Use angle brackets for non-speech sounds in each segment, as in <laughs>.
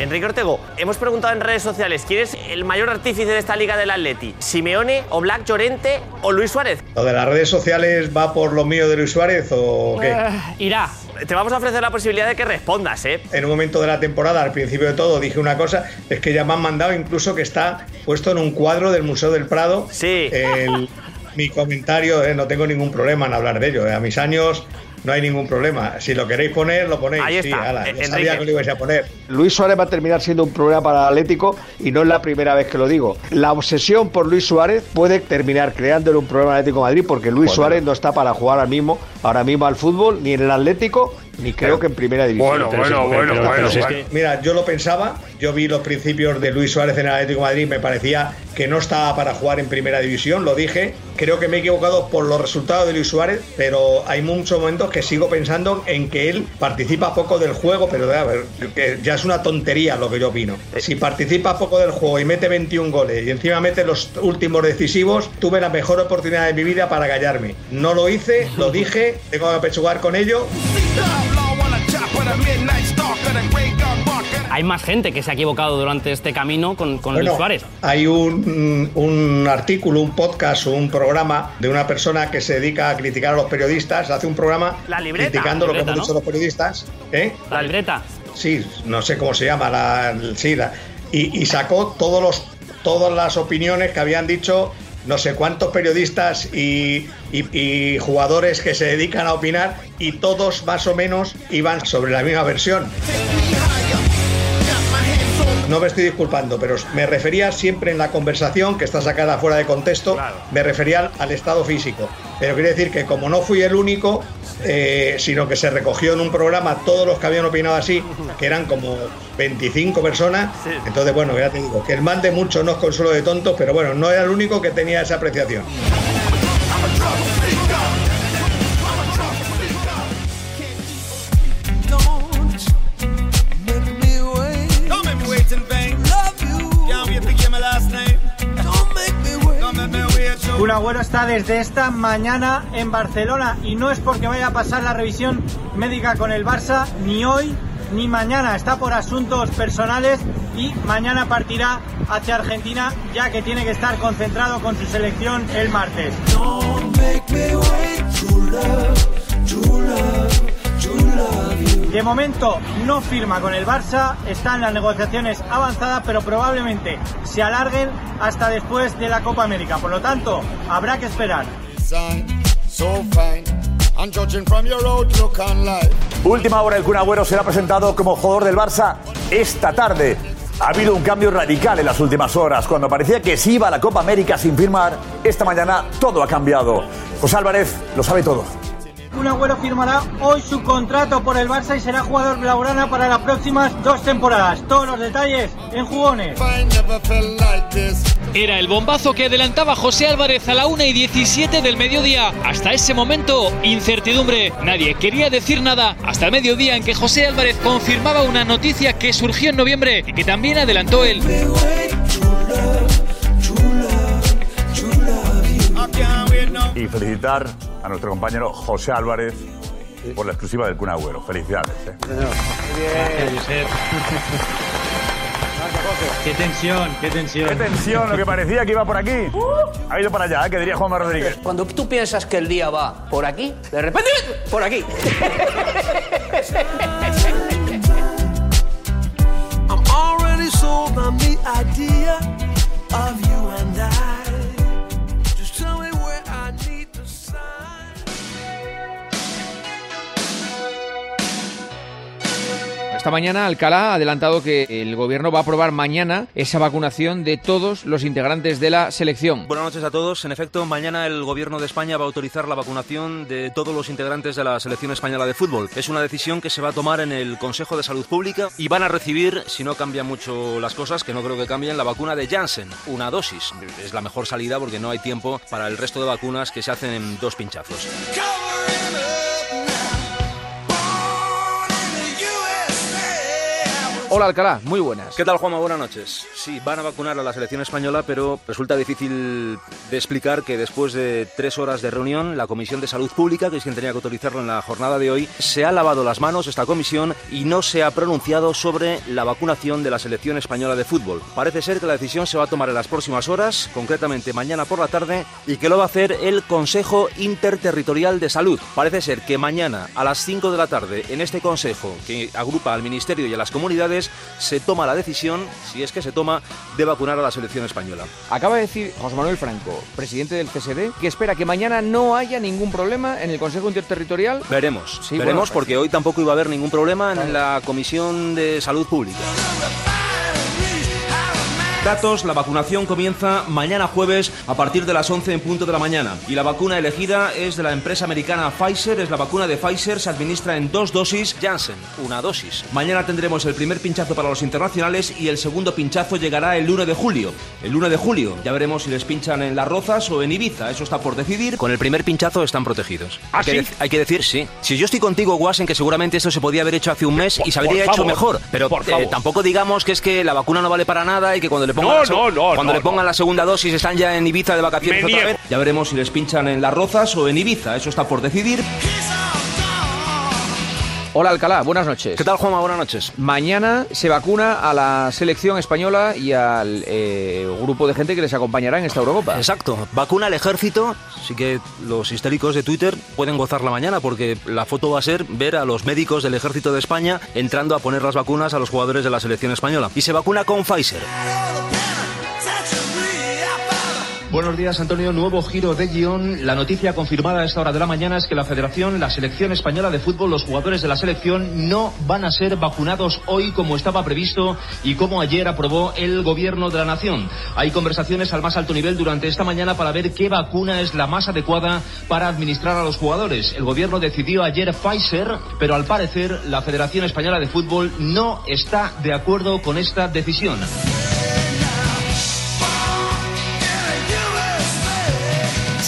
Enrique Ortego, hemos preguntado en redes sociales quién es el mayor artífice de esta liga del Atleti, Simeone o Black Llorente o Luis Suárez. ¿Lo de las redes sociales va por lo mío de Luis Suárez o qué? Eh, irá. Te vamos a ofrecer la posibilidad de que respondas, ¿eh? En un momento de la temporada, al principio de todo, dije una cosa, es que ya me han mandado incluso que está puesto en un cuadro del Museo del Prado. Sí. Mi comentario, eh, no tengo ningún problema en hablar de ello. eh. A mis años no hay ningún problema. Si lo queréis poner, lo ponéis. Ahí Sí, está, ala, eh, ya sabía que lo ibais a poner. Luis Suárez va a terminar siendo un problema para el Atlético y no es la primera vez que lo digo. La obsesión por Luis Suárez puede terminar creándole un problema al Atlético de Madrid porque Luis Suárez no está para jugar ahora mismo, ahora mismo al fútbol, ni en el Atlético, ni creo que en primera división. Mira, yo lo pensaba, yo vi los principios de Luis Suárez en el Atlético de Madrid, me parecía que no estaba para jugar en primera división, lo dije. Creo que me he equivocado por los resultados de Luis Suárez, pero hay muchos momentos que sigo pensando en que él participa poco del juego, pero a ver, que ya es una tontería lo que yo opino. Si participa poco del juego y mete 21 goles y encima mete los últimos decisivos, tuve la mejor oportunidad de mi vida para callarme. No lo hice, lo <laughs> dije, tengo que apechugar con ello. Hay más gente que se ha equivocado durante este camino con, con Bueno, Luis Suárez. Hay un, un artículo, un podcast un programa de una persona que se dedica a criticar a los periodistas. Hace un programa La libreta, criticando la lo que libreta, hemos dicho ¿no? los periodistas. ¿eh? La libreta. Sí, no sé cómo se llama. La, sí, la- y, y sacó todos los, todas las opiniones que habían dicho no sé cuántos periodistas y, y- y jugadores que se dedican a opinar y todos más o menos iban sobre la misma versión. No me estoy disculpando, pero me refería siempre en la conversación, que está sacada fuera de contexto, me refería al, estado físico. Pero quiere decir que como no fui el único, eh, sino que se recogió en un programa todos los que habían opinado así, que eran como 25 personas, entonces bueno, ya te digo, que el mal de muchos no es consuelo de tontos, pero bueno, no era el único que tenía esa apreciación. Agüero está desde esta mañana en Barcelona y no es porque vaya a pasar la revisión médica con el Barça ni hoy ni mañana. Está por asuntos personales y mañana partirá hacia Argentina ya que tiene que estar concentrado con su selección el martes. De momento no firma con el Barça, están las negociaciones avanzadas, pero probablemente se alarguen hasta después de la Copa América. Por lo tanto, habrá que esperar. Última hora, el Kun Agüero será presentado como jugador del Barça esta tarde. Ha habido un cambio radical en las últimas horas. Cuando parecía que se iba a la Copa América sin firmar, esta mañana todo ha cambiado. José Álvarez lo sabe todo. Kun Agüero firmará hoy su contrato por el Barça y será jugador blaugrana para las próximas dos temporadas. Todos los detalles en jugones. Era el bombazo que adelantaba José Álvarez a la 1 y 17 del mediodía. Hasta ese momento, incertidumbre. Nadie quería decir nada hasta el mediodía en que José Álvarez confirmaba una noticia que surgió en noviembre y que también adelantó él. Y felicitar a nuestro compañero José Álvarez por la exclusiva del Kun Agüero. Felicidades. ¿eh? Qué tensión, qué tensión. Qué tensión, lo que parecía que iba por aquí. Ha ido para allá, ¿eh? que diría Juanma Rodríguez. Cuando tú piensas que el día va por aquí, de repente, por aquí. I'm already sold on the idea of you and I. Esta mañana Alcalá ha adelantado que el gobierno va a aprobar mañana esa vacunación de todos los integrantes de la selección. Buenas noches a todos. En efecto, mañana el Gobierno de España va a autorizar la vacunación de todos los integrantes de la selección española de fútbol. Es una decisión que se va a tomar en el Consejo de Salud Pública y van a recibir, si no cambian mucho las cosas, que no creo que cambien, la vacuna de Janssen, una dosis. Es la mejor salida porque no hay tiempo para el resto de vacunas que se hacen en dos pinchazos. Hola Alcalá, muy buenas. ¿Qué tal, Juanma? Buenas noches. Sí, van a vacunar a la selección española, pero resulta difícil de explicar que después de tres horas de reunión, la Comisión de Salud Pública, que es quien tenía que autorizarlo en la jornada de hoy, se ha lavado las manos esta comisión y no se ha pronunciado sobre la vacunación de la selección española de fútbol. Parece ser que la decisión se va a tomar en las próximas horas, concretamente mañana por la tarde, y que lo va a hacer el Consejo Interterritorial de Salud. Parece ser que mañana a las 5 de la tarde, en este consejo que agrupa al Ministerio y a las comunidades, se toma la decisión, si es que se toma, de vacunar a la selección española. Acaba de decir José Manuel Franco, presidente del CSD, que espera que mañana no haya ningún problema en el Consejo Interterritorial. Veremos, Sí, veremos bueno, porque hoy tampoco iba a haber ningún problema en la Comisión de Salud Pública. Datos, la vacunación comienza mañana jueves a partir de las 11 en punto de la mañana. Y la vacuna elegida es de la empresa americana Pfizer, es la vacuna de Pfizer, se administra en dos dosis, Janssen, una dosis. Mañana tendremos el primer pinchazo para los internacionales y el segundo pinchazo llegará el 1 de julio. El 1 de julio, ya veremos si les pinchan en Las Rozas o en Ibiza, eso está por decidir. Con el primer pinchazo están protegidos. ¿Ah, hay, que sí? dec- hay que decir, sí. Si yo estoy contigo, Guas, en que seguramente esto se podía haber hecho hace un mes y se habría por hecho favor, mejor. Pero por eh, tampoco digamos que es que la vacuna no vale para nada y que cuando le pongan, No, la, no, no, cuando le pongan la segunda dosis están ya en Ibiza de vacaciones otra vez. Ya veremos si les pinchan en Las Rozas o en Ibiza, eso está por decidir. Hola Alcalá, buenas noches. ¿Qué tal, Juanma? Buenas noches. Mañana se vacuna a la selección española y al eh, grupo de gente que les acompañará en esta Eurocopa. Exacto, vacuna al ejército, así que los histéricos de Twitter pueden gozar la mañana porque la foto va a ser ver a los médicos del ejército de España entrando a poner las vacunas a los jugadores de la selección española. Y se vacuna con Pfizer. Buenos días, Antonio. Nuevo giro de guion. La noticia confirmada a esta hora de la mañana es que la Federación, la Selección Española de Fútbol, los jugadores de la selección no van a ser vacunados hoy como estaba previsto y como ayer aprobó el Gobierno de la Nación. Hay conversaciones al más alto nivel durante esta mañana para ver qué vacuna es la más adecuada para administrar a los jugadores. El Gobierno decidió ayer Pfizer, pero al parecer la Federación Española de Fútbol no está de acuerdo con esta decisión.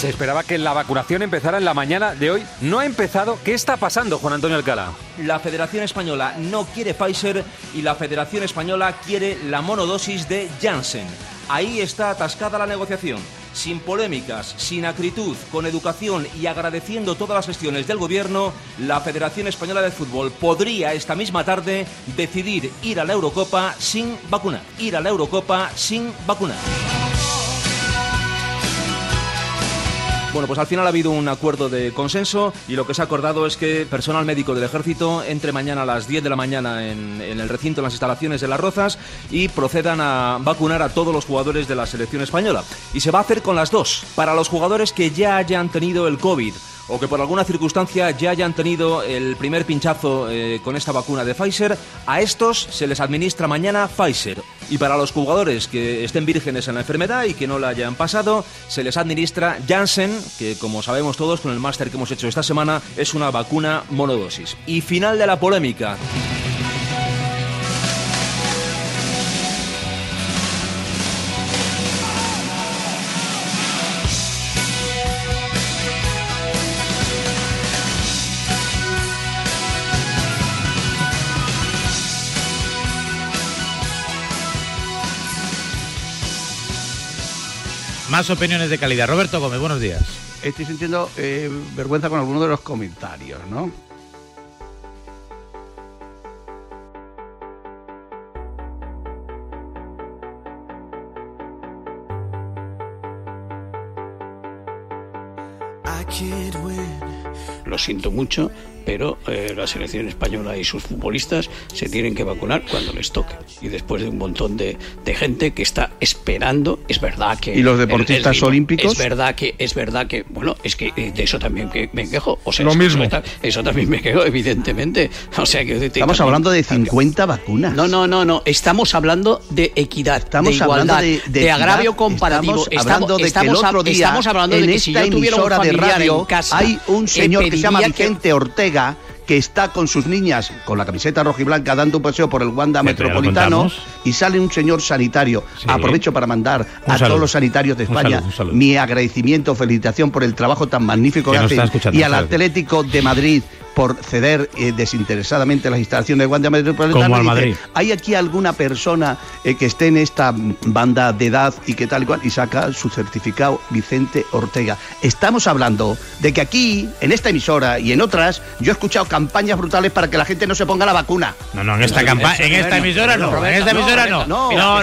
Se esperaba que la vacunación empezara en la mañana de hoy. No ha empezado. ¿Qué está pasando, Juan Antonio Alcalá? La Federación Española no quiere Pfizer y la Federación Española quiere la monodosis de Janssen. Ahí está atascada la negociación. Sin polémicas, sin acritud, con educación y agradeciendo todas las gestiones del gobierno, la Federación Española de Fútbol podría esta misma tarde decidir ir a la Eurocopa sin vacunar. Ir a la Eurocopa sin vacunar. Bueno, pues al final ha habido un acuerdo de consenso y lo que se ha acordado es que personal médico del ejército entre mañana a las 10 de la mañana en, en el recinto, en las instalaciones de Las Rozas y procedan a vacunar a todos los jugadores de la selección española. Y se va a hacer con las dos. Para los jugadores que ya hayan tenido el COVID o que por alguna circunstancia ya hayan tenido el primer pinchazo eh, con esta vacuna de Pfizer, a estos se les administra mañana Pfizer. Y para los jugadores que estén vírgenes en la enfermedad y que no la hayan pasado, se les administra Janssen, que como sabemos todos con el máster que hemos hecho esta semana, es una vacuna monodosis. Y final de la polémica. Más opiniones de calidad. Roberto Gómez, buenos días. Estoy sintiendo eh, vergüenza con algunos de los comentarios, ¿no? Lo siento mucho, pero eh, la selección española y sus futbolistas se tienen que vacunar cuando les toque. Y después de un montón de, de gente que está esperando, es verdad que... ¿Y los deportistas ritmo- olímpicos? Es verdad que, es verdad que, bueno, es que eh, de eso también que me quejo. O sea, Lo mismo. Eso, eso también me quejo, evidentemente. O sea, que Estamos hablando de 50 vacunas. No, no, no, no. Estamos hablando de equidad, Estamos de hablando igualdad, de, de, equidad. agravio comparativo. Estamos hablando de que el estamos- otro día estamos hablando en de que si yo tuviera un de radio en casa, hay un señor que se llama Vicente Ortega que está con sus niñas con la camiseta roja y blanca dando un paseo por el Wanda Metropolitano y sale un señor sanitario. Aprovecho para mandar Un a saludo. todos los sanitarios de Un España saludo, un saludo. mi agradecimiento, felicitación por el trabajo tan magnífico Que que, hacen y al. Atlético de Madrid por ceder eh, desinteresadamente las instalaciones de Wanda Metropolitano. Como al Dice, Madrid. ¿Hay aquí alguna persona eh, que esté en esta banda de edad y que tal y cual? Y saca su certificado Vicente Ortega. Estamos hablando de que aquí, en esta emisora y en otras, yo he escuchado campañas brutales para que la gente no se ponga la vacuna. No, no, en esta campa en esta emisora no, en esta emisora no. No, no,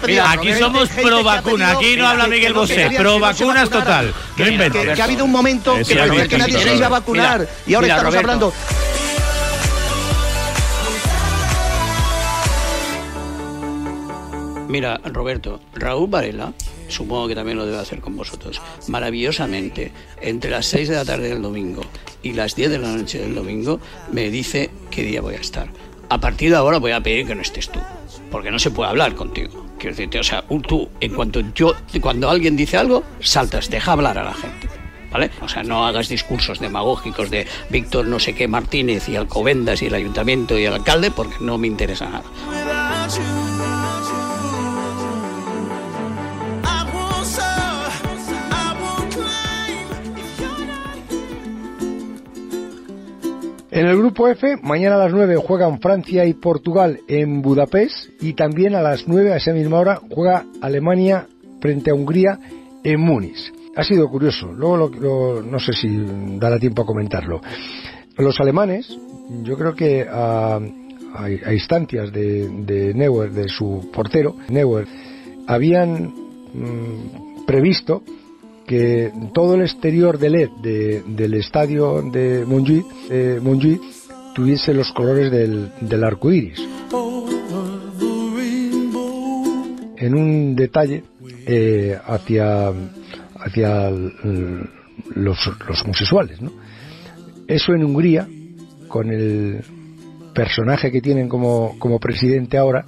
pedido- aquí somos pro vacuna, aquí no habla Miguel no Bosé, pro no vacunas total. Que, ha habido un momento Eso que parecía que nadie se iba a vacunar Mira, y ahora mira, estamos Roberto. hablando... Mira, Roberto, Raúl Varela, supongo que también lo debe hacer con vosotros, maravillosamente, entre las 6 de la tarde del domingo y las 10 de la noche del domingo, me dice qué día voy a estar. A partir de ahora voy a pedir que no estés tú, porque no se puede hablar contigo. Quiero decirte, o sea, tú, en cuanto yo, cuando alguien dice algo, saltas, deja hablar a la gente. ¿Vale? O sea, no hagas discursos demagógicos de Víctor no sé qué Martínez y Alcobendas y el ayuntamiento y el alcalde, porque no me interesa nada. En el grupo F, mañana a las 9 juegan Francia y Portugal en Budapest y también a las 9 a esa misma hora juega Alemania frente a Hungría en Múnich. Ha sido curioso, luego no sé si dará tiempo a comentarlo. Los alemanes, yo creo que a instancias de, de Neuer, de su portero, Neuer, habían mm, previsto que todo el exterior de LED de- del estadio de Montjuic, Montjuic tuviese los colores del, del arco iris. En un detalle eh, hacia, hacia los, homosexuales. Eso en Hungría, con el personaje que tienen como, como presidente ahora,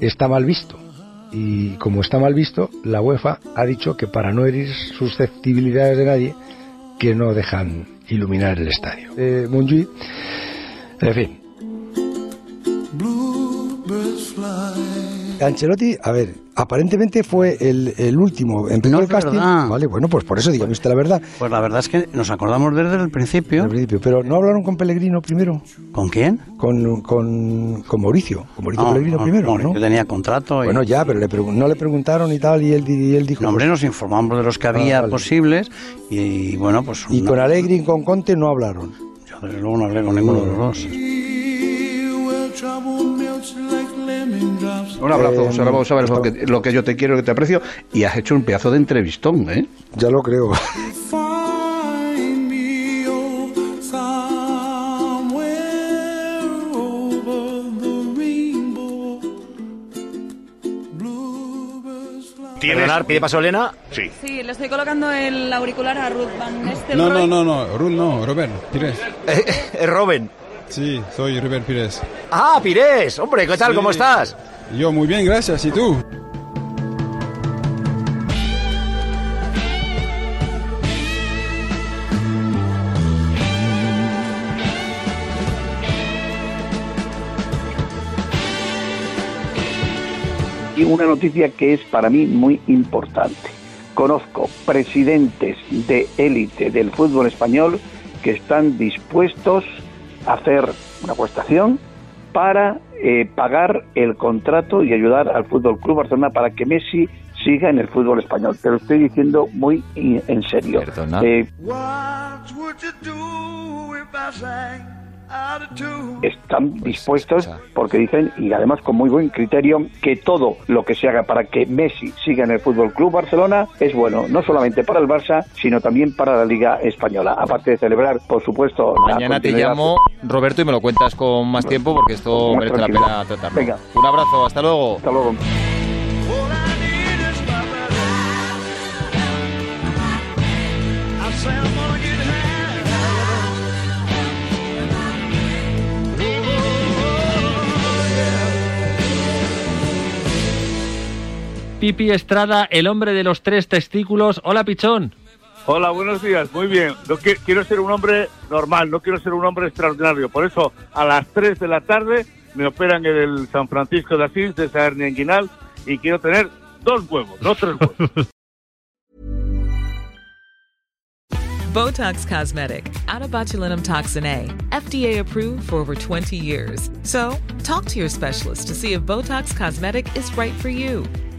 está mal visto. Y como está mal visto, la UEFA ha dicho que para no herir susceptibilidades de nadie, que no dejan iluminar el estadio. Montjuic, en fin. Ancelotti, a ver, aparentemente fue el, el último. Empezó No el casting. verdad. Vale, bueno, pues por eso digo usted la verdad. Pues la verdad es que nos acordamos desde el principio. Al principio, pero no hablaron con Pellegrino primero. ¿Con quién? Con, con, con Mauricio. Con Mauricio No, Pellegrino no, primero, ¿no? tenía contrato. y- Bueno, ya, pero le no le preguntaron y tal, y él, y él dijo. No, hombre, pues- nos informamos de los que había Ah, vale. posibles y, bueno, pues... y con Alegri y con Conte no hablaron. Yo desde luego no hablé con ninguno de los dos. Un abrazo, Eh, José Ramón, sabes lo que, lo que yo te quiero, que te aprecio, y has hecho un pedazo de entrevistón, ¿eh? Ya lo creo. ¿Tienes? ¿Pide paso Elena? Sí. Sí, le estoy colocando el auricular a Ruth Van Nistelrooy. No, no, no, no, Ruth no, Robert Pires. ¿Es <laughs> Robin? Sí, soy Robert Pires. Ah, Pires, hombre, ¿qué tal? Sí. ¿Cómo estás? Yo muy bien, gracias. ¿Y tú? Y una noticia que es para mí muy importante. Conozco presidentes de élite del fútbol español que están dispuestos hacer una prestación para eh, pagar el contrato y ayudar al Fútbol Club Barcelona para que Messi siga en el fútbol español. Te lo estoy diciendo muy i- en serio. Eh, Están dispuestos porque dicen y además con muy buen criterio que todo lo que se haga para que Messi siga en el Fútbol Club Barcelona es bueno no solamente para el Barça sino también para la Liga española aparte de celebrar por supuesto la Mañana te llamo, Roberto, y me lo cuentas con más tiempo porque esto merece la pena tratarlo. Venga. Un abrazo, hasta luego. Hasta luego. Pipi Estrada, el hombre de los tres testículos. Hola, Pichón. Hola, buenos días. Muy bien. No qui- quiero ser un hombre normal, no quiero ser un hombre extraordinario. Por eso, a las 3 de la tarde me operan en el San Francisco de Asís, de esa hernia inguinal, y quiero tener dos huevos, no tres huevos. <laughs> Botox Cosmetic, out of botulinum toxin A, FDA approved for over 20 years. So, talk to your specialist to see if Botox Cosmetic is right for you.